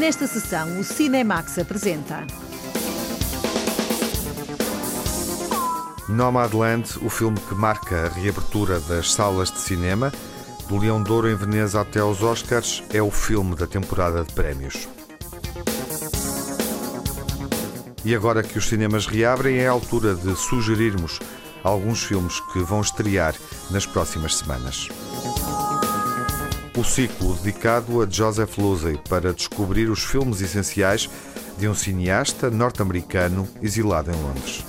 Nesta sessão, o Cinemax apresenta. Nomadland, o filme que marca a reabertura das salas de cinema, do Leão de Ouro em Veneza até aos Oscars, é o filme da temporada de prémios. E agora que os cinemas reabrem, é a altura de sugerirmos alguns filmes que vão estrear nas próximas semanas. O ciclo dedicado a Joseph Losey para descobrir os filmes essenciais de um cineasta norte-americano exilado em Londres.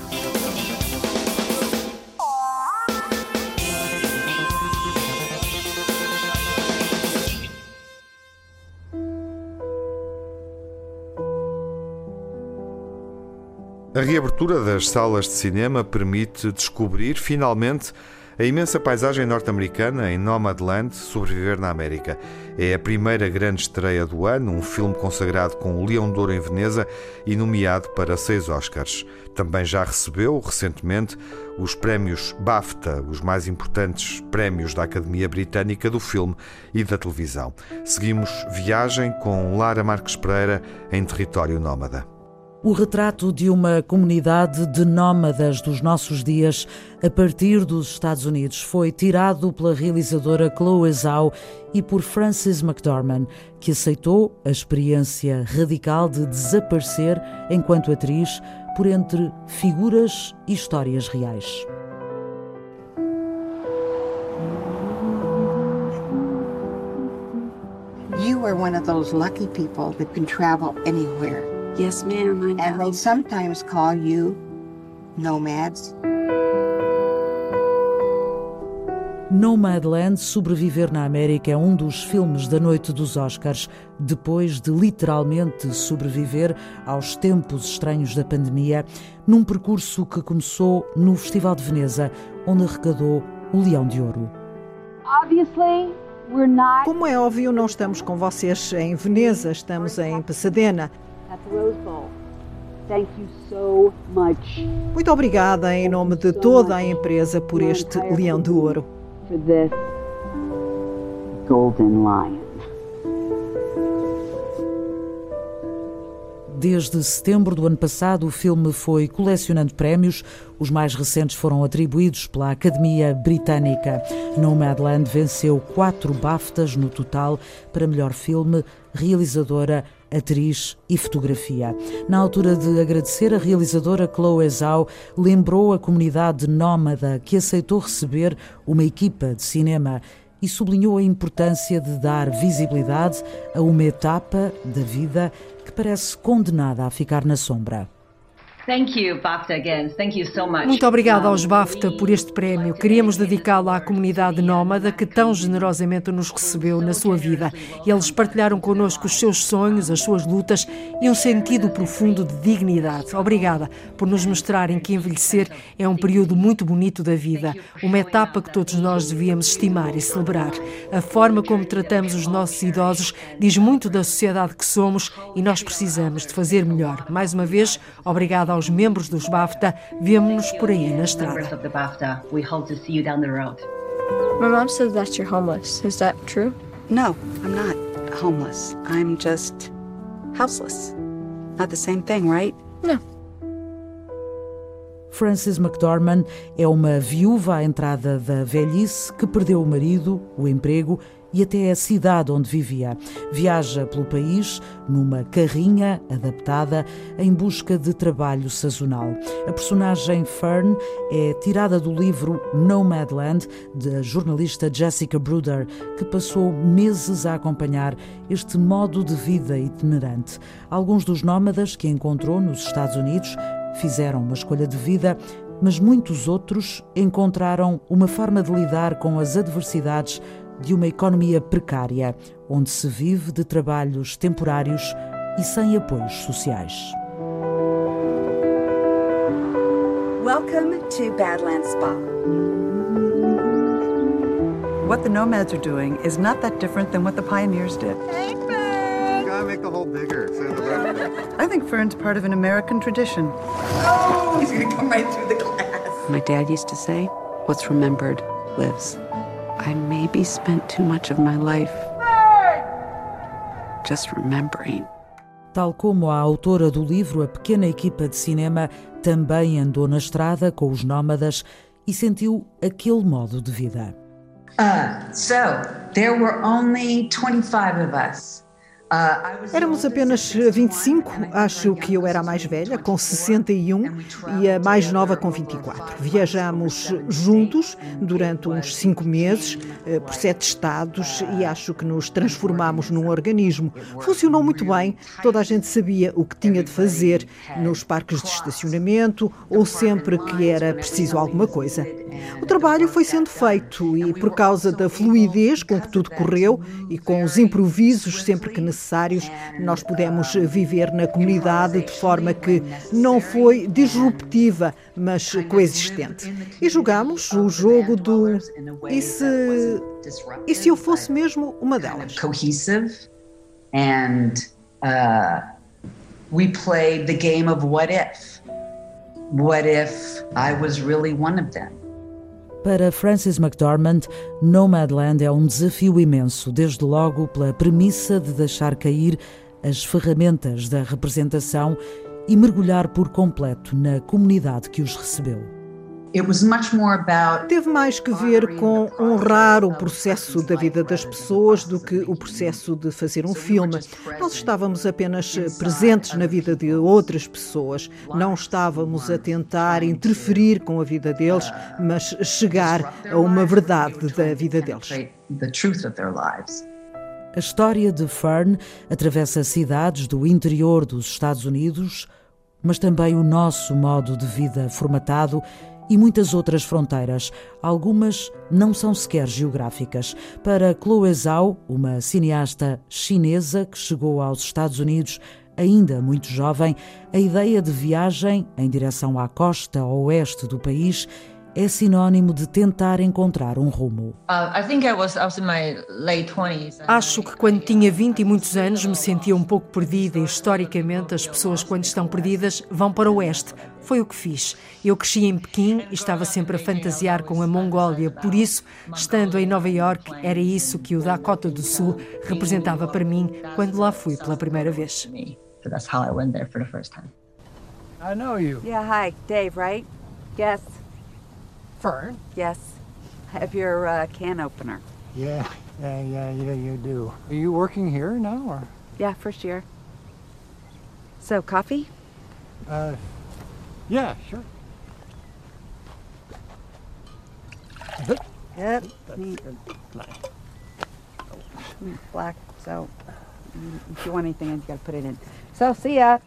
A reabertura das salas de cinema permite descobrir finalmente a imensa paisagem norte-americana em Nomadland, Sobreviver na América. É a primeira grande estreia do ano, um filme consagrado com o Leão de Ouro em Veneza e nomeado para seis Oscars. Também já recebeu, recentemente, os prémios BAFTA, os mais importantes prémios da Academia Britânica do Filme e da Televisão. Seguimos viagem com Lara Marques Pereira em território nómada. O retrato de uma comunidade de nómadas dos nossos dias a partir dos Estados Unidos foi tirado pela realizadora Chloe Zhao e por Frances McDormand, que aceitou a experiência radical de desaparecer enquanto atriz por entre figuras e histórias reais. You are one of those lucky people that can travel anywhere. Yes, ma'am, I know. And they sometimes call you nomads. Nomadland Sobreviver na América é um dos filmes da noite dos Oscars, depois de literalmente sobreviver aos tempos estranhos da pandemia, num percurso que começou no Festival de Veneza, onde arrecadou o Leão de Ouro. Como é óbvio, não estamos com vocês em Veneza, estamos em Pasadena. Muito obrigada em nome de toda a empresa por este leão de ouro. Golden Lion. Desde setembro do ano passado, o filme foi colecionando prémios. Os mais recentes foram atribuídos pela Academia Britânica. Nomadland venceu quatro BAFTAs no total para melhor filme, realizadora, atriz e fotografia. Na altura de agradecer, a realizadora Chloe Zhao lembrou a comunidade nómada que aceitou receber uma equipa de cinema e sublinhou a importância de dar visibilidade a uma etapa da vida que parece condenada a ficar na sombra. Muito obrigada aos BAFTA por este prémio. Queríamos dedicá-lo à comunidade nómada que tão generosamente nos recebeu na sua vida. Eles partilharam connosco os seus sonhos, as suas lutas e um sentido profundo de dignidade. Obrigada por nos mostrarem que envelhecer é um período muito bonito da vida, uma etapa que todos nós devíamos estimar e celebrar. A forma como tratamos os nossos idosos diz muito da sociedade que somos e nós precisamos de fazer melhor. Mais uma vez, obrigada aos aos membros dos BAFTA, vemos-nos por aí na estrada. My mom says that you're homeless. Is that true? No, I'm not homeless. I'm just houseless. Not the same thing, right? No. Frances McDormand é uma viúva à entrada da velhice que perdeu o marido, o emprego e até a cidade onde vivia. Viaja pelo país numa carrinha adaptada em busca de trabalho sazonal. A personagem Fern é tirada do livro Nomadland, da jornalista Jessica Bruder, que passou meses a acompanhar este modo de vida itinerante. Alguns dos nómadas que encontrou nos Estados Unidos fizeram uma escolha de vida mas muitos outros encontraram uma forma de lidar com as adversidades de uma economia precária, onde se vive de trabalhos temporários e sem apoios sociais. Welcome to Badlands Spa. What the nomads are doing is not that different than what the pioneers did. Hey, Fern! Gotta make the hole bigger. I think Fern's part of an American tradition. Oh, he's gonna come right through the glass. My dad used to say, what's remembered lives. I maybe spent too much of my life just remembering Tal como a autora do livro, a pequena equipa de cinema também andou na estrada com os nómadas e sentiu aquele modo de vida. Uh, so, there were only 25 of us. Éramos apenas 25, acho que eu era a mais velha, com 61, e a mais nova com 24. Viajamos juntos durante uns cinco meses, eh, por sete estados, e acho que nos transformámos num organismo. Funcionou muito bem, toda a gente sabia o que tinha de fazer nos parques de estacionamento ou sempre que era preciso alguma coisa. O trabalho foi sendo feito e, por causa da fluidez com que tudo correu e com os improvisos sempre que necessário, necessários, nós pudemos viver na comunidade de forma que não foi disruptiva, mas coexistente. E jogamos o jogo do e se, e se eu fosse mesmo uma delas? And uh, we played the game of what if. What if I was really one of them? Para Francis McDormand, Nomadland é um desafio imenso, desde logo pela premissa de deixar cair as ferramentas da representação e mergulhar por completo na comunidade que os recebeu. Teve mais que ver com honrar o processo da vida das pessoas do que o processo de fazer um filme. Nós estávamos apenas presentes na vida de outras pessoas, não estávamos a tentar interferir com a vida deles, mas chegar a uma verdade da vida deles. A história de Fern atravessa cidades do interior dos Estados Unidos, mas também o nosso modo de vida formatado e muitas outras fronteiras. Algumas não são sequer geográficas. Para Chloe Zhao, uma cineasta chinesa que chegou aos Estados Unidos ainda muito jovem, a ideia de viagem em direção à costa oeste do país é sinónimo de tentar encontrar um rumo. Uh, Acho que quando tinha 20 e muitos anos me sentia um pouco perdida e historicamente as pessoas quando estão perdidas vão para o oeste. Foi o que fiz. Eu cresci em Pequim e estava sempre a fantasiar com a Mongólia, por isso, estando em Nova York, era isso que o Dakota do Sul representava para mim quando lá fui pela primeira vez. I know you. Yeah, hi, Dave, right? Yes. Fern? Yes. I have your uh, can opener. Yeah, yeah, yeah, yeah, you do. Are you working here now, or? Yeah, first year. So, coffee? Uh, yeah, sure. Yep. Black. So, mm, if you want anything, you got to put it in. So, see ya.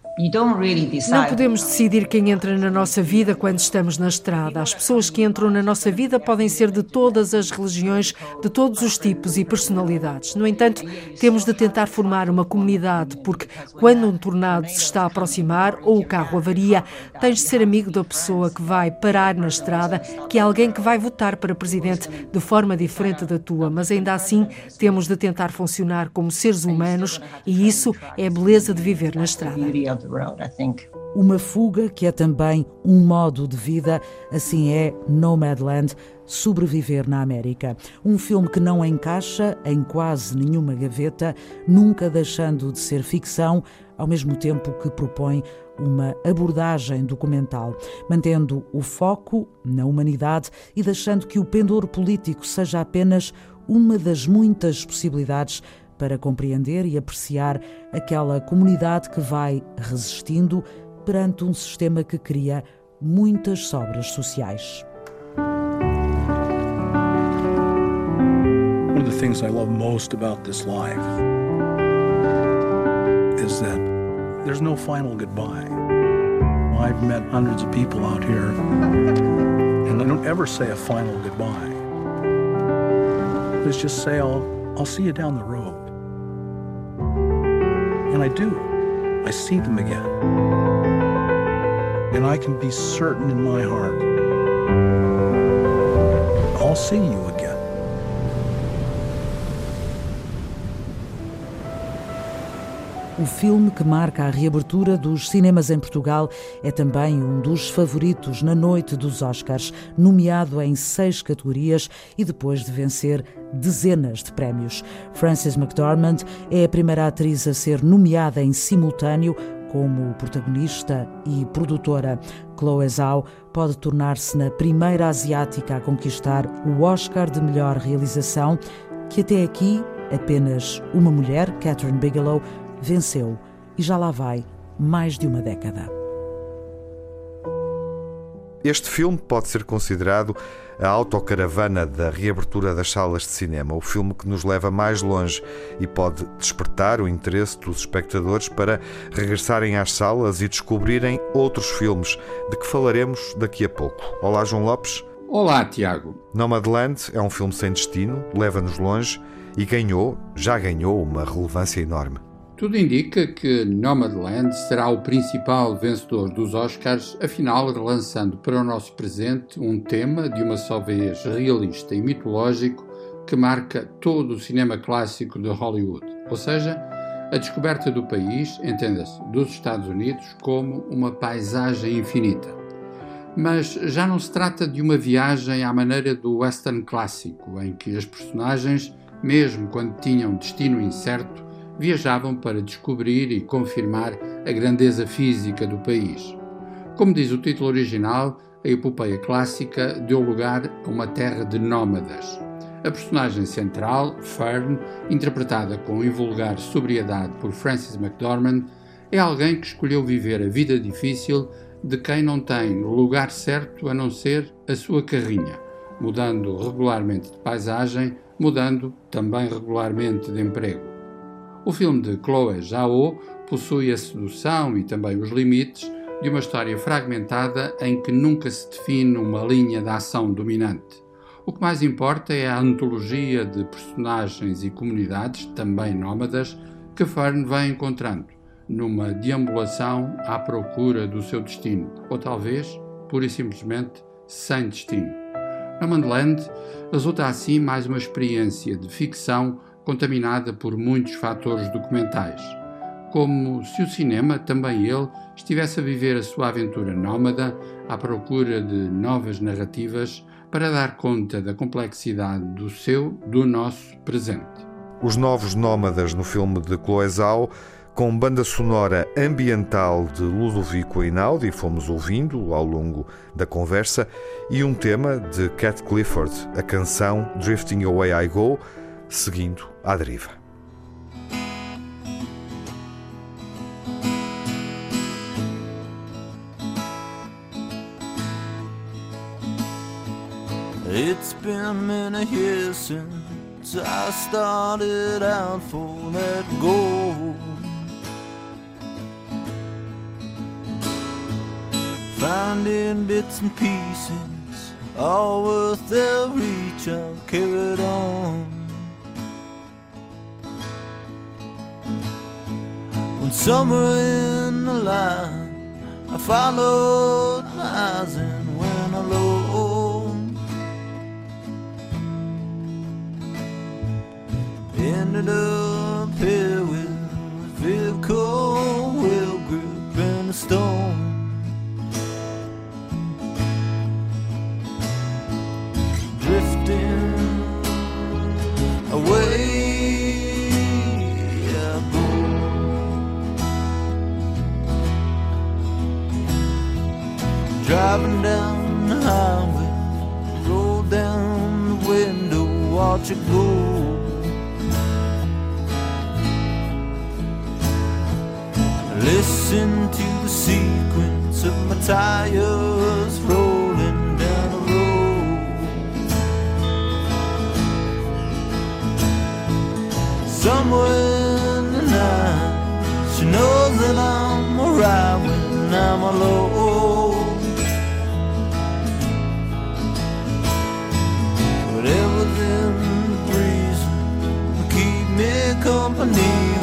Não podemos decidir quem entra na nossa vida quando estamos na estrada. As pessoas que entram na nossa vida podem ser de todas as religiões, de todos os tipos e personalidades. No entanto, temos de tentar formar uma comunidade, porque quando um tornado se está a aproximar ou o carro avaria, tens de ser amigo da pessoa que vai parar na estrada, que é alguém que vai votar para presidente de forma diferente da tua, mas ainda assim temos de tentar funcionar como seres humanos e isso é a beleza de viver na estrada the road, I think. Uma fuga que é também um modo de vida, assim é Nomadland, Sobreviver na América. Um filme que não encaixa em quase nenhuma gaveta, nunca deixando de ser ficção, ao mesmo tempo que propõe uma abordagem documental, mantendo o foco na humanidade e deixando que o pendor político seja apenas uma das muitas possibilidades para compreender e apreciar aquela comunidade que vai resistindo perante um sistema que cria muitas sobras sociais. One of the things I love most about this life is that there's no final goodbye. I've met hundreds of people out here, and I don't ever say a final goodbye. Let's just say I'll, I'll see you down the road. And I do. I see them again. And I can be certain in my heart I'll see you again. O filme que marca a reabertura dos cinemas em Portugal é também um dos favoritos na noite dos Oscars, nomeado em seis categorias e depois de vencer dezenas de prémios. Frances McDormand é a primeira atriz a ser nomeada em simultâneo como protagonista e produtora. Chloe Zhao pode tornar-se na primeira asiática a conquistar o Oscar de melhor realização, que até aqui apenas uma mulher, Catherine Bigelow, venceu e já lá vai mais de uma década. Este filme pode ser considerado a autocaravana da reabertura das salas de cinema, o filme que nos leva mais longe e pode despertar o interesse dos espectadores para regressarem às salas e descobrirem outros filmes, de que falaremos daqui a pouco. Olá, João Lopes. Olá, Tiago. Nomadland é um filme sem destino, leva-nos longe e ganhou, já ganhou, uma relevância enorme. Tudo indica que Nomadland será o principal vencedor dos Oscars, afinal relançando para o nosso presente um tema de uma só vez realista e mitológico que marca todo o cinema clássico de Hollywood, ou seja, a descoberta do país, entenda-se, dos Estados Unidos, como uma paisagem infinita. Mas já não se trata de uma viagem à maneira do western clássico, em que as personagens, mesmo quando tinham destino incerto, viajavam para descobrir e confirmar a grandeza física do país. Como diz o título original, a epopeia clássica deu lugar a uma terra de nómadas. A personagem central, Fern, interpretada com invulgar sobriedade por Frances McDormand, é alguém que escolheu viver a vida difícil de quem não tem lugar certo a não ser a sua carrinha, mudando regularmente de paisagem, mudando também regularmente de emprego. O filme de Chloé Zhao possui a sedução e também os limites de uma história fragmentada em que nunca se define uma linha de ação dominante. O que mais importa é a antologia de personagens e comunidades, também nómadas, que Fern vai encontrando, numa deambulação à procura do seu destino, ou talvez, pura e simplesmente, sem destino. No Land resulta assim mais uma experiência de ficção contaminada por muitos fatores documentais, como se o cinema, também ele, estivesse a viver a sua aventura nómada à procura de novas narrativas para dar conta da complexidade do seu, do nosso presente. Os novos nómadas no filme de Chloé com banda sonora ambiental de Ludovico Einaudi, fomos ouvindo ao longo da conversa, e um tema de Cat Clifford, a canção Drifting Away I Go, seguindo à deriva. It's been many years since I started out for that goal. Finding bits and pieces, all worth their reach, I've carried on. Somewhere in the line I followed my eyes and went alone. Ended up here with a vehicle it go. Listen to the sequence of my tires rolling down the road. Somewhere in the night, she knows that I'm alright when I'm alone. Company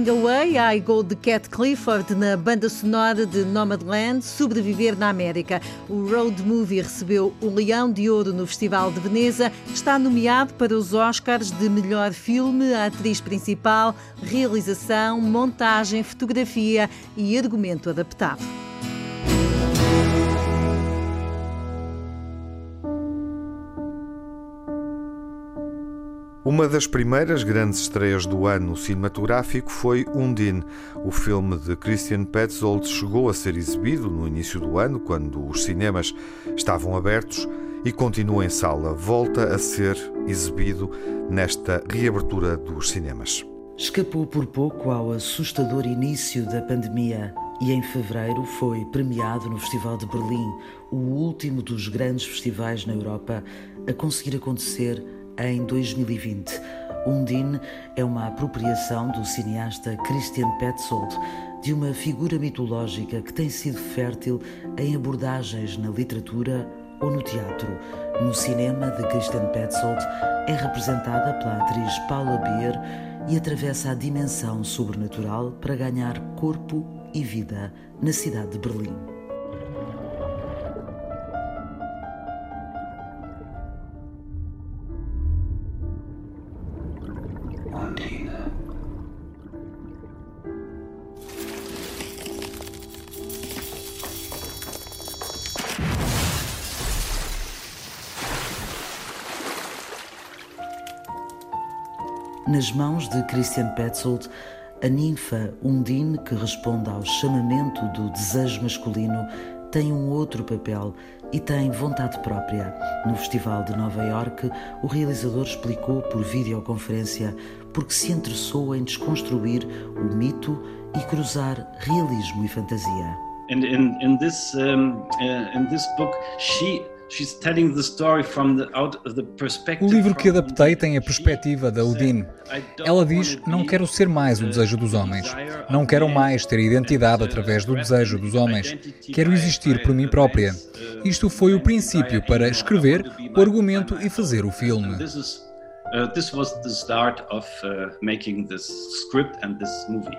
Drifting Away, I Go de Cat Clifford na banda sonora de Nomadland, Sobreviver na América. O road movie recebeu o Leão de Ouro no Festival de Veneza, está nomeado para os Oscars de melhor filme, atriz principal, realização, montagem, fotografia e argumento adaptado. Uma das primeiras grandes estreias do ano cinematográfico foi Undine. O filme de Christian Petzold chegou a ser exibido no início do ano, quando os cinemas estavam abertos, e continua em sala. Volta a ser exibido nesta reabertura dos cinemas. Escapou por pouco ao assustador início da pandemia e em fevereiro foi premiado no Festival de Berlim, o último dos grandes festivais na Europa a conseguir acontecer em 2020. Undine é uma apropriação do cineasta Christian Petzold de uma figura mitológica que tem sido fértil em abordagens na literatura ou no teatro. No cinema de Christian Petzold é representada pela atriz Paula Beer e atravessa a dimensão sobrenatural para ganhar corpo e vida na cidade de Berlim. Nas mãos de Christian Petzold, a ninfa Undine, que responde ao chamamento do desejo masculino, tem um outro papel e tem vontade própria. No Festival de Nova York, o realizador explicou por videoconferência porque se interessou em desconstruir o mito e cruzar realismo e fantasia. And in, in this um, uh, in this book, she o livro que adaptei tem a perspectiva da Odine. Ela diz: Não quero ser mais o desejo dos homens. Não quero mais ter identidade através do desejo dos homens. Quero existir por mim própria. Isto foi o princípio para escrever o argumento e fazer o filme. Uh, this was the start of uh, making this script and this movie.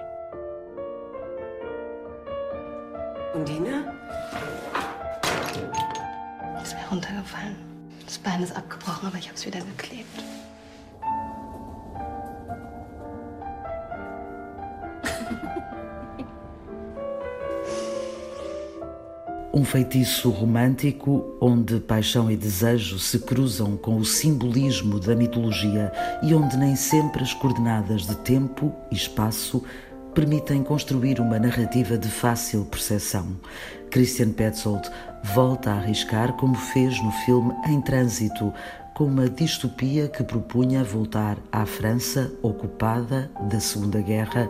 Undine? Ist mir runtergefallen. Das Bein ist abgebrochen, aber ich habe es wieder geklebt. Um feitiço romântico onde paixão e desejo se cruzam com o simbolismo da mitologia e onde nem sempre as coordenadas de tempo e espaço permitem construir uma narrativa de fácil percepção. Christian Petzold volta a arriscar como fez no filme Em Trânsito, com uma distopia que propunha voltar à França ocupada da Segunda Guerra,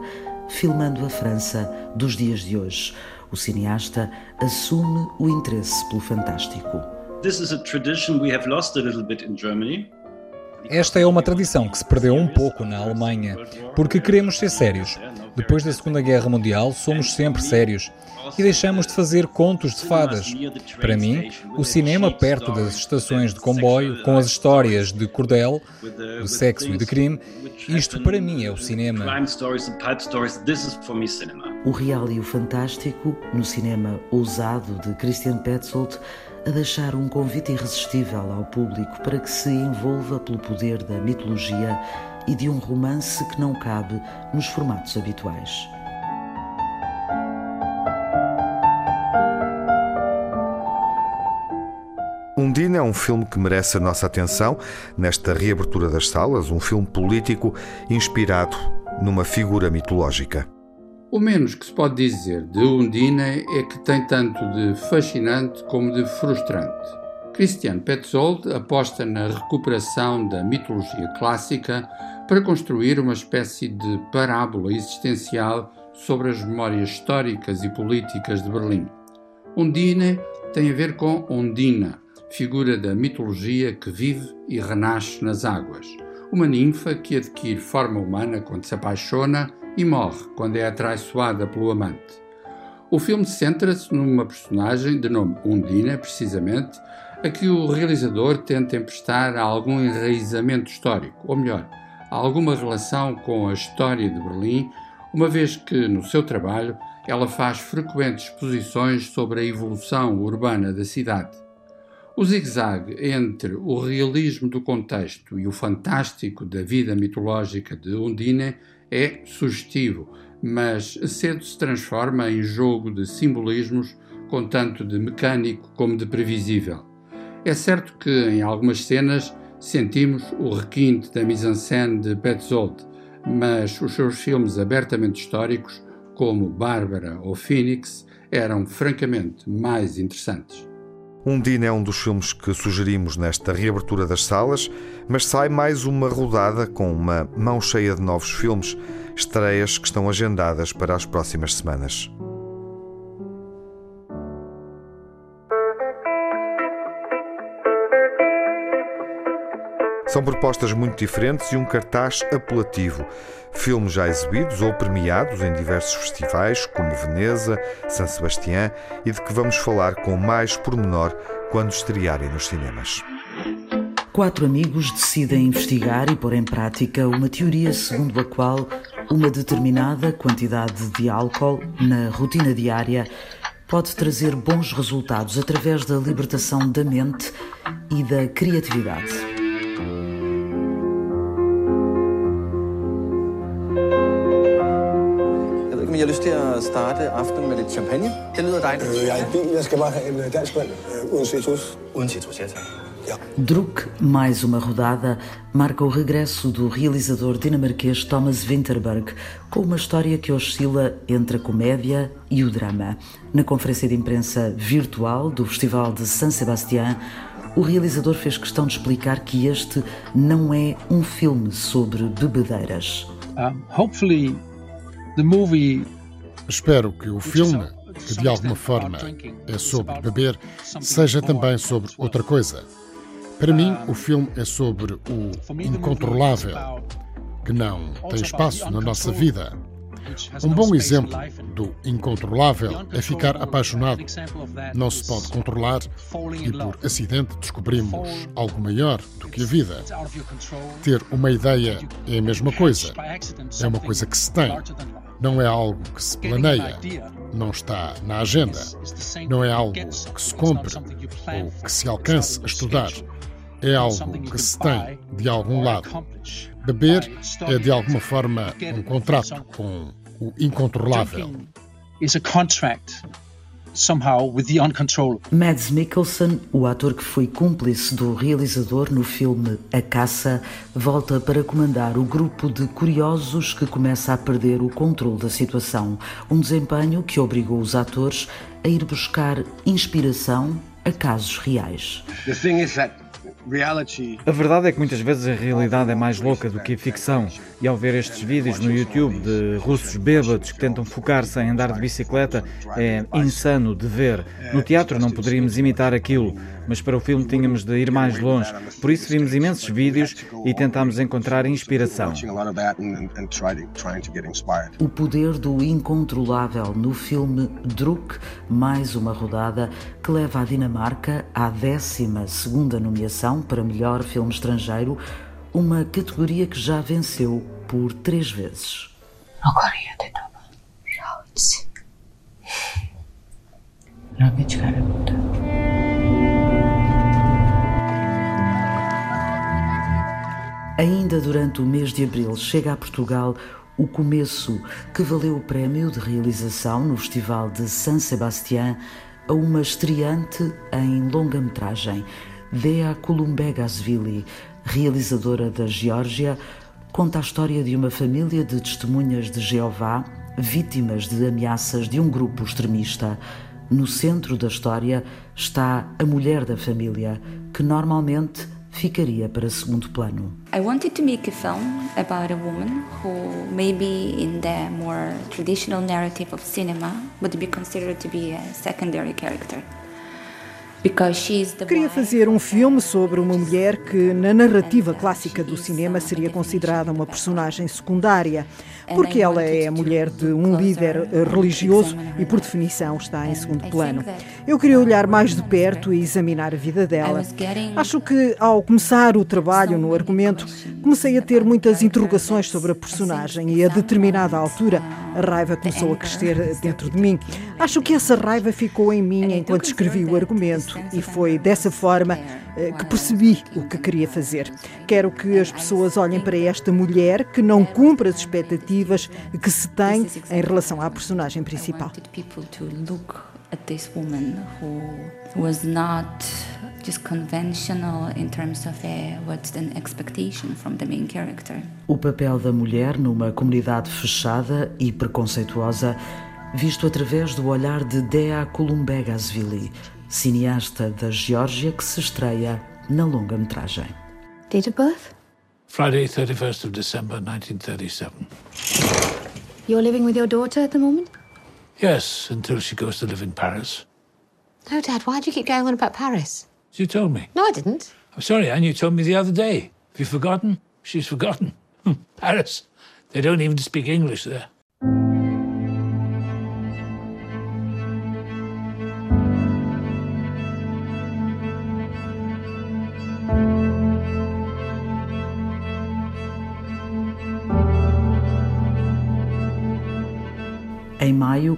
filmando a França dos dias de hoje. O cineasta assume o interesse pelo fantástico. This is a tradition we have lost a little bit in Germany. Esta é uma tradição que se perdeu um pouco na Alemanha, porque queremos ser sérios. Depois da Segunda Guerra Mundial, somos sempre sérios e deixamos de fazer contos de fadas. Para mim, o cinema perto das estações de comboio, com as histórias de cordel, de sexo e de crime, isto para mim é o cinema. O real e o fantástico, no cinema ousado de Christian Petzold, a deixar um convite irresistível ao público para que se envolva pelo poder da mitologia e de um romance que não cabe nos formatos habituais. Undine é um filme que merece a nossa atenção nesta reabertura das salas, um filme político inspirado numa figura mitológica. O menos que se pode dizer de Undine é que tem tanto de fascinante como de frustrante. Christian Petzold aposta na recuperação da mitologia clássica para construir uma espécie de parábola existencial sobre as memórias históricas e políticas de Berlim. Undine tem a ver com Undina, figura da mitologia que vive e renasce nas águas, uma ninfa que adquire forma humana quando se apaixona e morre quando é atraiçoada pelo amante. O filme centra-se numa personagem de nome Undina, precisamente, a que o realizador tenta emprestar algum enraizamento histórico, ou melhor, alguma relação com a história de Berlim, uma vez que, no seu trabalho, ela faz frequentes exposições sobre a evolução urbana da cidade. O zigue-zague entre o realismo do contexto e o fantástico da vida mitológica de Undine é sugestivo, mas cedo se transforma em jogo de simbolismos com tanto de mecânico como de previsível. É certo que em algumas cenas sentimos o requinte da mise-en-scène de Petzold, mas os seus filmes abertamente históricos, como Bárbara ou Phoenix, eram francamente mais interessantes. Undine é um dos filmes que sugerimos nesta reabertura das salas, mas sai mais uma rodada com uma mão cheia de novos filmes, estreias que estão agendadas para as próximas semanas. São propostas muito diferentes e um cartaz apelativo. Filmes já exibidos ou premiados em diversos festivais, como Veneza, San Sebastián, e de que vamos falar com mais pormenor quando estrearem nos cinemas. Quatro amigos decidem investigar e pôr em prática uma teoria segundo a qual uma determinada quantidade de álcool na rotina diária pode trazer bons resultados através da libertação da mente e da criatividade. Jeg har lyst til at starte aftenen med lidt champagne. Det lyder dejligt. Øh, jeg er i bil. Jeg skal bare have en øh, dansk vand øh, uden citrus. Uden citrus, ja tak. Druck, mais uma rodada, marca o regresso do realizador dinamarquês Thomas Winterberg com uma história que oscila entre a comédia e o drama. Na conferência de imprensa virtual do Festival de San Sebastián, o realizador fez questão de explicar que este não é um filme sobre bebedeiras. Um, hopefully Espero que o filme, que de alguma forma é sobre beber, seja também sobre outra coisa. Para mim, o filme é sobre o incontrolável, que não tem espaço na nossa vida. Um bom exemplo do incontrolável é ficar apaixonado. Não se pode controlar e, por acidente, descobrimos algo maior do que a vida. Ter uma ideia é a mesma coisa. É uma coisa que se tem. Não é algo que se planeia. Não está na agenda. Não é algo que se compre ou que se alcance a estudar. É algo que se tem de algum lado. Beber é de alguma forma um contrato com o incontrolável. Is a contract somehow with the uncontrollable. Mads Mikkelsen, o ator que foi cúmplice do realizador no filme A Caça, volta para comandar o grupo de curiosos que começa a perder o controle da situação. Um desempenho que obrigou os atores a ir buscar inspiração a casos reais. The thing is that a verdade é que muitas vezes a realidade é mais louca do que a ficção. E ao ver estes vídeos no YouTube de russos bêbados que tentam focar-se em andar de bicicleta, é insano de ver. No teatro não poderíamos imitar aquilo, mas para o filme tínhamos de ir mais longe. Por isso vimos imensos vídeos e tentámos encontrar inspiração. O poder do incontrolável no filme Druk, mais uma rodada que leva a Dinamarca à 12 segunda nomeação para melhor filme estrangeiro uma categoria que já venceu por três vezes. Ainda durante o mês de abril chega a Portugal o começo que valeu o prémio de realização no Festival de San Sebastián a uma estreante em longa-metragem, Dea Kulumbegasvili, realizadora da Geórgia, conta a história de uma família de testemunhas de Jeová vítimas de ameaças de um grupo extremista. No centro da história está a mulher da família, que normalmente ficaria para segundo plano. I wanted to make a film about a woman who maybe in the more traditional narrative of cinema would be considered to be a secondary character. Queria fazer um filme sobre uma mulher que, na narrativa clássica do cinema, seria considerada uma personagem secundária, porque ela é a mulher de um líder eh, religioso e, por definição, está em segundo plano. Eu queria olhar mais de perto e examinar a vida dela. Acho que, ao começar o trabalho no argumento, comecei a ter muitas interrogações sobre a personagem e, a determinada altura, a raiva começou a crescer dentro de mim. Acho que essa raiva ficou em mim enquanto escrevi o argumento e foi dessa forma eh, que percebi o que queria fazer. Quero que as pessoas olhem para esta mulher que não cumpre as expectativas que se tem em relação à personagem principal. just conventional in terms of what's an expectation from the main character. O papel da mulher numa comunidade fechada e preconceituosa, visto através do olhar de Dea Kulumbegasvili, cineasta da Geórgia que se estreia na longa-metragem. Date of birth? Friday, 31st of December, 1937. You're living with your daughter at the moment? Yes, until she goes to live in Paris. No, Dad, why do you keep going on about Paris? You told me. No, I didn't. I'm sorry, Anne, you told me the other day. Have you forgotten? She's forgotten. Paris. They don't even speak English there.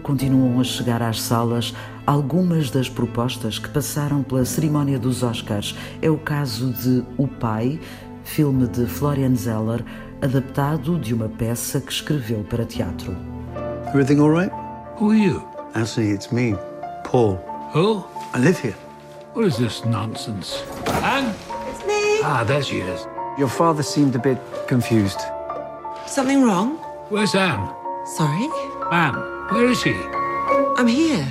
Continuam a chegar às salas algumas das propostas que passaram pela cerimónia dos Oscars. É o caso de O Pai, filme de Florian Zeller, adaptado de uma peça que escreveu para teatro. Everything all right? Who are you? Actually, it's me, Paul. Who? I live here. What is this nonsense? Anne? It's me. Ah, there she is. Your father seemed a bit confused. Something wrong? Where's Anne? Sorry? Anne, Where is he? I'm here.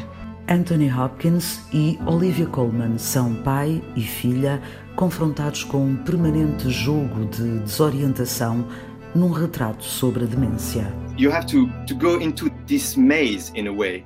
Anthony Hopkins e Olivia Colman são pai e filha confrontados com um permanente jogo de desorientação num retrato sobre a demência. You have to, to go into this maze in a way.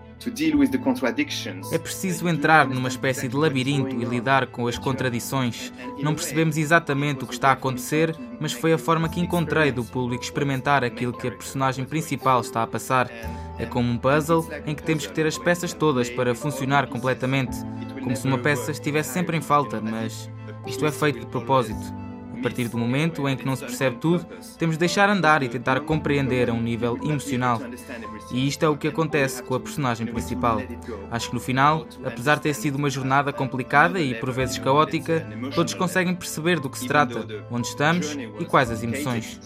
É preciso entrar numa espécie de labirinto e lidar com as contradições. Não percebemos exatamente o que está a acontecer, mas foi a forma que encontrei do público experimentar aquilo que a personagem principal está a passar. É como um puzzle em que temos que ter as peças todas para funcionar completamente, como se uma peça estivesse sempre em falta, mas isto é feito de propósito. A partir do momento em que não se percebe tudo, temos de deixar andar e tentar compreender a um nível emocional. E isto é o que acontece com a personagem principal. Acho que no final, apesar de ter sido uma jornada complicada e por vezes caótica, todos conseguem perceber do que se trata, onde estamos e quais as emoções.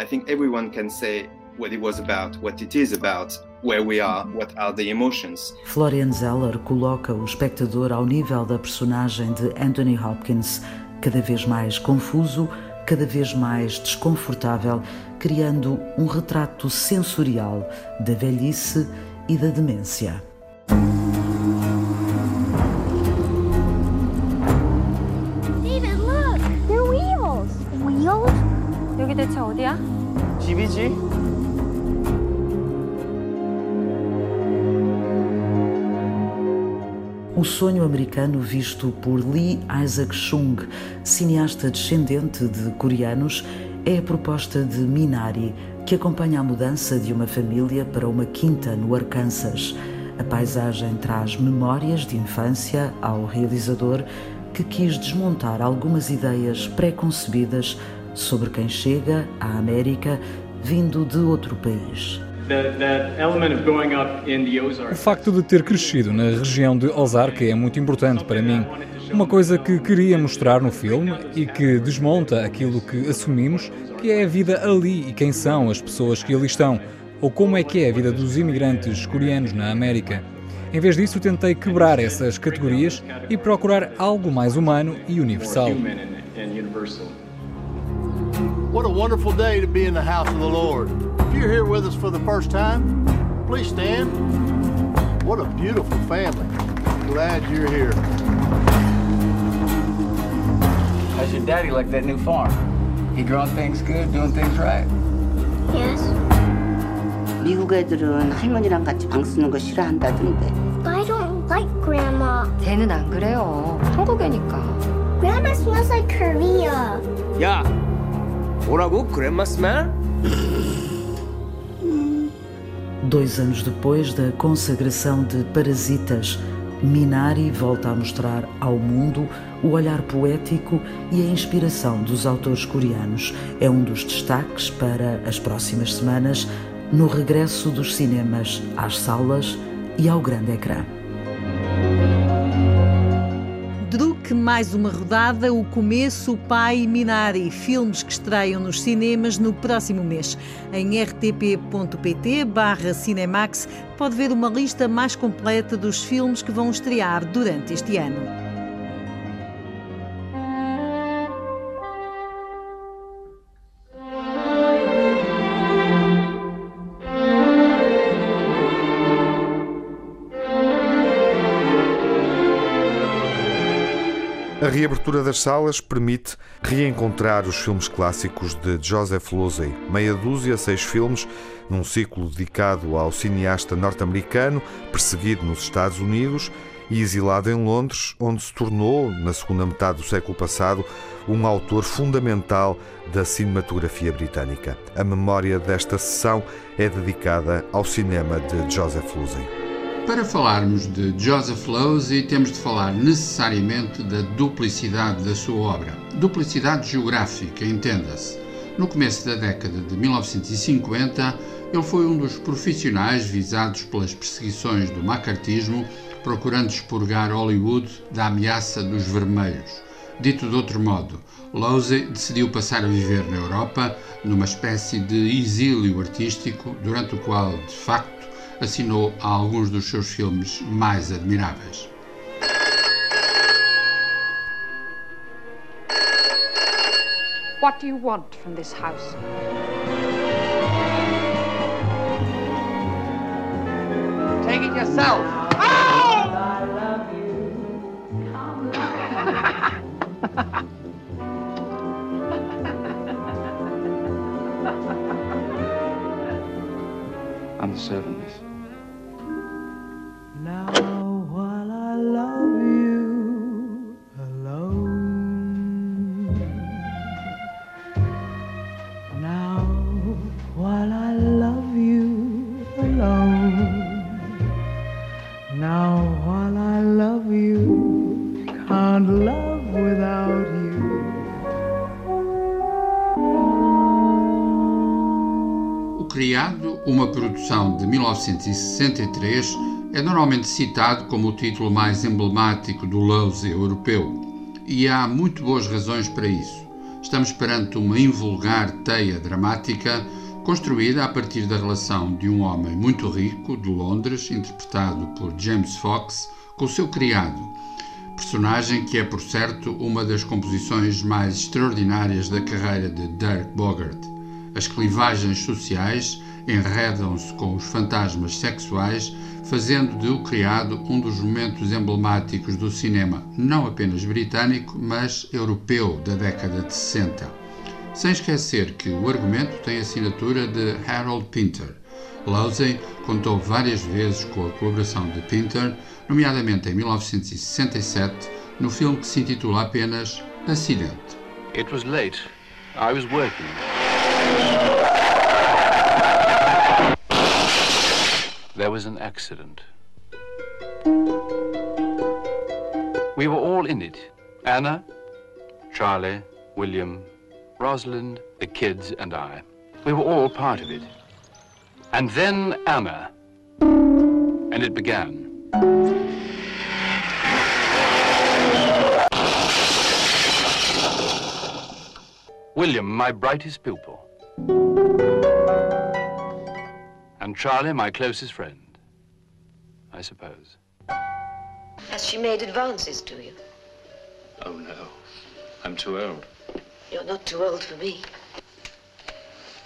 I think everyone can say what it was about, what it is about, where we are, what are the emotions. Florian Zeller coloca o espectador ao nível da personagem de Anthony Hopkins cada vez mais confuso, cada vez mais desconfortável, criando um retrato sensorial da velhice e da demência. David, look! They're wheels! Wheels? 여기 대체 어디야? 집이지. O sonho americano visto por Lee Isaac Chung, cineasta descendente de coreanos, é a proposta de Minari, que acompanha a mudança de uma família para uma quinta no Arkansas. A paisagem traz memórias de infância ao realizador, que quis desmontar algumas ideias pré-concebidas sobre quem chega à América vindo de outro país. O facto de ter crescido na região de Ozark é muito importante para mim. Uma coisa que queria mostrar no filme e que desmonta aquilo que assumimos que é a vida ali e quem são as pessoas que ali estão, ou como é que é a vida dos imigrantes coreanos na América. Em vez disso, tentei quebrar essas categorias e procurar algo mais humano e universal. What a wonderful day to be in the house of the Lord. If you're here with us for the first time, please stand. What a beautiful family. Glad you're here. How's your daddy like that new farm? He growing things good, doing things right? Yes. 미국 애들은 할머니랑 같이 방 쓰는 거 싫어한다던데. I don't like Grandma. 쟤는 안 그래요. 한국애니까. Grandma smells like Korea. 야, 뭐라고? Grandma smell? Dois anos depois da consagração de Parasitas, Minari volta a mostrar ao mundo o olhar poético e a inspiração dos autores coreanos. É um dos destaques para as próximas semanas no regresso dos cinemas às salas e ao grande ecrã. Druk, mais uma rodada, o começo, o pai e Minari, filmes que estreiam nos cinemas no próximo mês. Em rtp.pt barra Cinemax pode ver uma lista mais completa dos filmes que vão estrear durante este ano. A reabertura das salas permite reencontrar os filmes clássicos de Joseph Losey, meia dúzia, seis filmes, num ciclo dedicado ao cineasta norte-americano, perseguido nos Estados Unidos e exilado em Londres, onde se tornou, na segunda metade do século passado, um autor fundamental da cinematografia britânica. A memória desta sessão é dedicada ao cinema de Joseph Losey. Para falarmos de Joseph Losey, temos de falar necessariamente da duplicidade da sua obra. Duplicidade geográfica, entenda-se. No começo da década de 1950, ele foi um dos profissionais visados pelas perseguições do macartismo, procurando expurgar Hollywood da ameaça dos vermelhos. Dito de outro modo, Losey decidiu passar a viver na Europa, numa espécie de exílio artístico, durante o qual, de facto, assinou a alguns dos seus filmes mais admiráveis. What do you want from this house? Take it yourself. I'm Now while I love you alone. Now while I produção de 1963, é normalmente citado como o título mais emblemático do Lousy europeu. E há muito boas razões para isso. Estamos perante uma invulgar teia dramática construída a partir da relação de um homem muito rico de Londres, interpretado por James Fox, com seu criado, personagem que é, por certo, uma das composições mais extraordinárias da carreira de Dirk Bogarde. As clivagens sociais enredam-se com os fantasmas sexuais, fazendo de O Criado um dos momentos emblemáticos do cinema, não apenas britânico, mas europeu da década de 60. Sem esquecer que o argumento tem assinatura de Harold Pinter. Lowsey contou várias vezes com a colaboração de Pinter, nomeadamente em 1967, no filme que se intitula apenas Acidente. It was late. I was working. There was an accident. We were all in it. Anna, Charlie, William, Rosalind, the kids, and I. We were all part of it. And then Anna. And it began. William, my brightest pupil. And Charlie, my closest friend, I suppose. Has she made advances to you? Oh, no. I'm too old. You're not too old for me.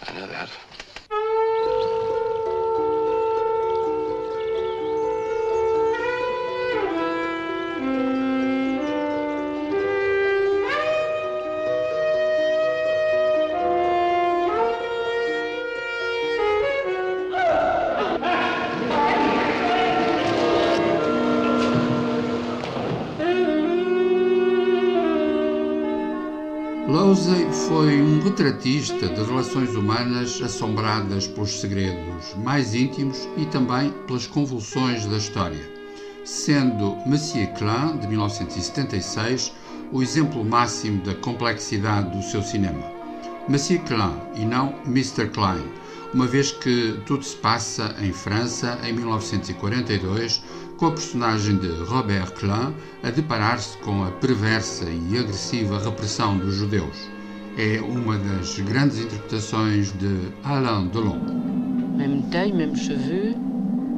I know that. Foi um retratista de relações humanas assombradas pelos segredos mais íntimos e também pelas convulsões da história, sendo Monsieur Klein, de 1976, o exemplo máximo da complexidade do seu cinema. Monsieur Klein e não Mr. Klein, uma vez que tudo se passa em França em 1942, com a personagem de Robert Klein a deparar-se com a perversa e agressiva repressão dos judeus. É uma das grandes interpretações de Alain Delon. Même taille, même cheveux,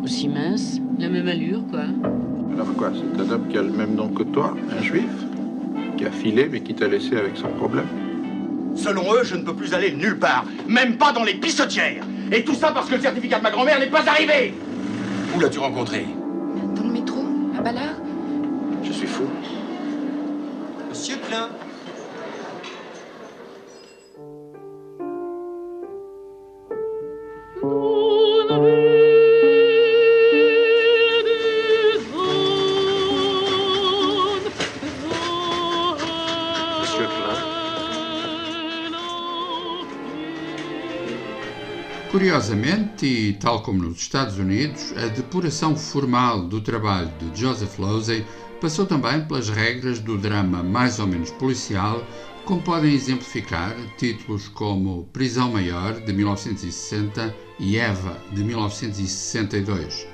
aussi mince, la même allure, quoi. Alors quoi, c'est un homme qui a le même nom que toi, un juif, qui a filé mais qui t'a laissé avec son problème? Selon eux, je ne peux plus aller nulle part, même pas dans les pissotières. Et tout ça parce que le certificat de ma grand-mère n'est pas arrivé. Où l'as-tu rencontré? Dans le métro, à Ballard. Je suis fou. Monsieur Klein. Curiosamente, e tal como nos Estados Unidos, a depuração formal do trabalho de Joseph Losey passou também pelas regras do drama mais ou menos policial, como podem exemplificar títulos como Prisão Maior, de 1960, e Eva, de 1962.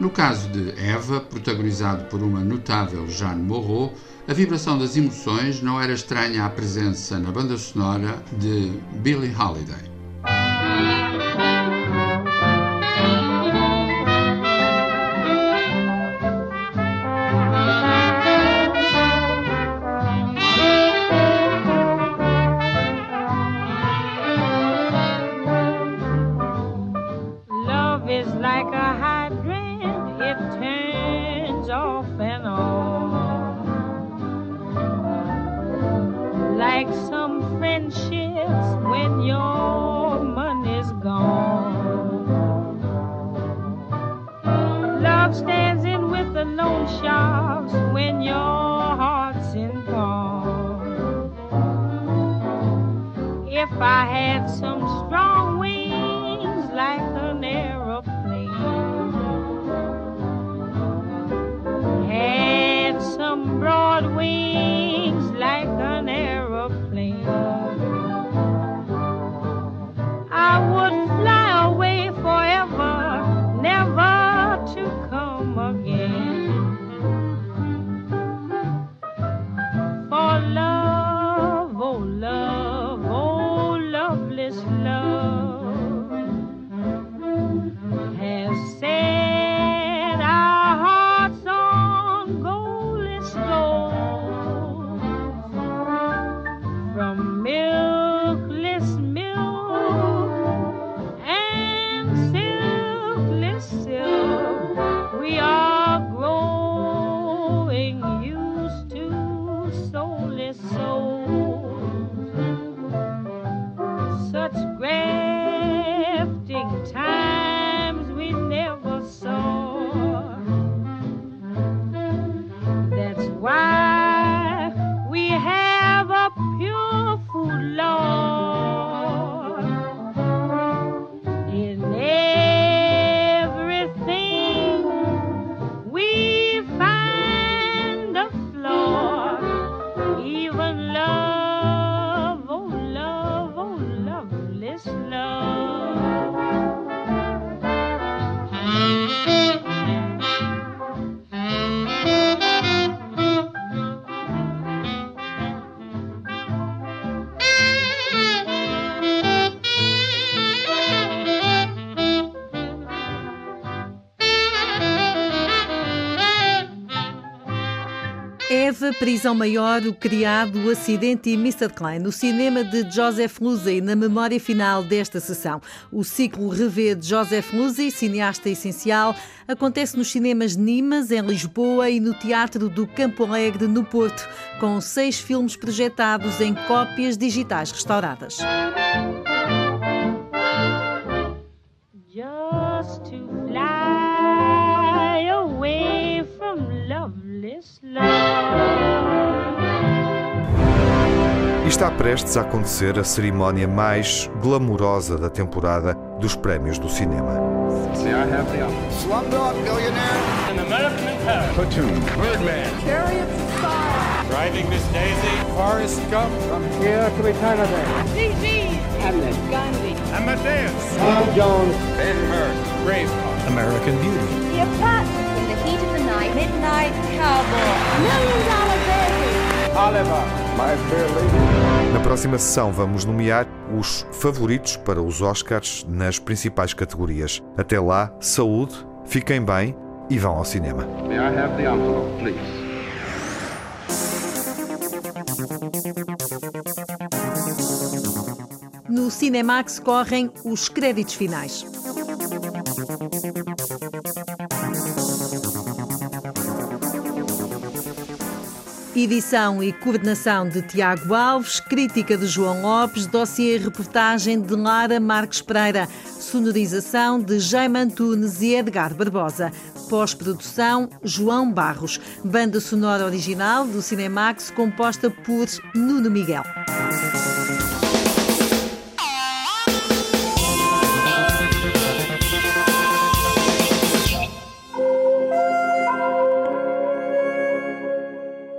No caso de Eva, protagonizado por uma notável Jeanne Moreau, a vibração das emoções não era estranha à presença na banda sonora de Billie Holiday. Eva, Prisão Maior, O Criado, O Acidente e Mr. Klein, no cinema de Joseph Losey, na memória final desta sessão. O ciclo Revê de Joseph Losey, cineasta essencial, acontece nos cinemas Nimas, em Lisboa, e no Teatro do Campo Alegre, no Porto, com seis filmes projetados em cópias digitais restauradas. E está prestes a acontecer a cerimónia mais glamourosa da temporada dos prémios do cinema. Slumdog Billionaire. An American in Paris. Platoon. Birdman. Chariots of Fire. Driving Miss Daisy. Forrest Gump. From here to eternity. DG. Hamlet. Gandhi. Amadeus. Tom Jones. Ben Hur. Braveheart. American Beauty. The Apartment. In the Heat of the Night. Midnight Cowboy. Million Dollar. Na próxima sessão vamos nomear os favoritos para os Oscars nas principais categorias. Até lá, saúde, fiquem bem e vão ao cinema. May I have the envelope, please? No Cinemax correm os créditos finais. Edição e coordenação de Tiago Alves, crítica de João Lopes, dossiê e reportagem de Lara Marques Pereira, sonorização de Jaime Antunes e Edgar Barbosa, pós-produção João Barros, banda sonora original do Cinemax composta por Nuno Miguel.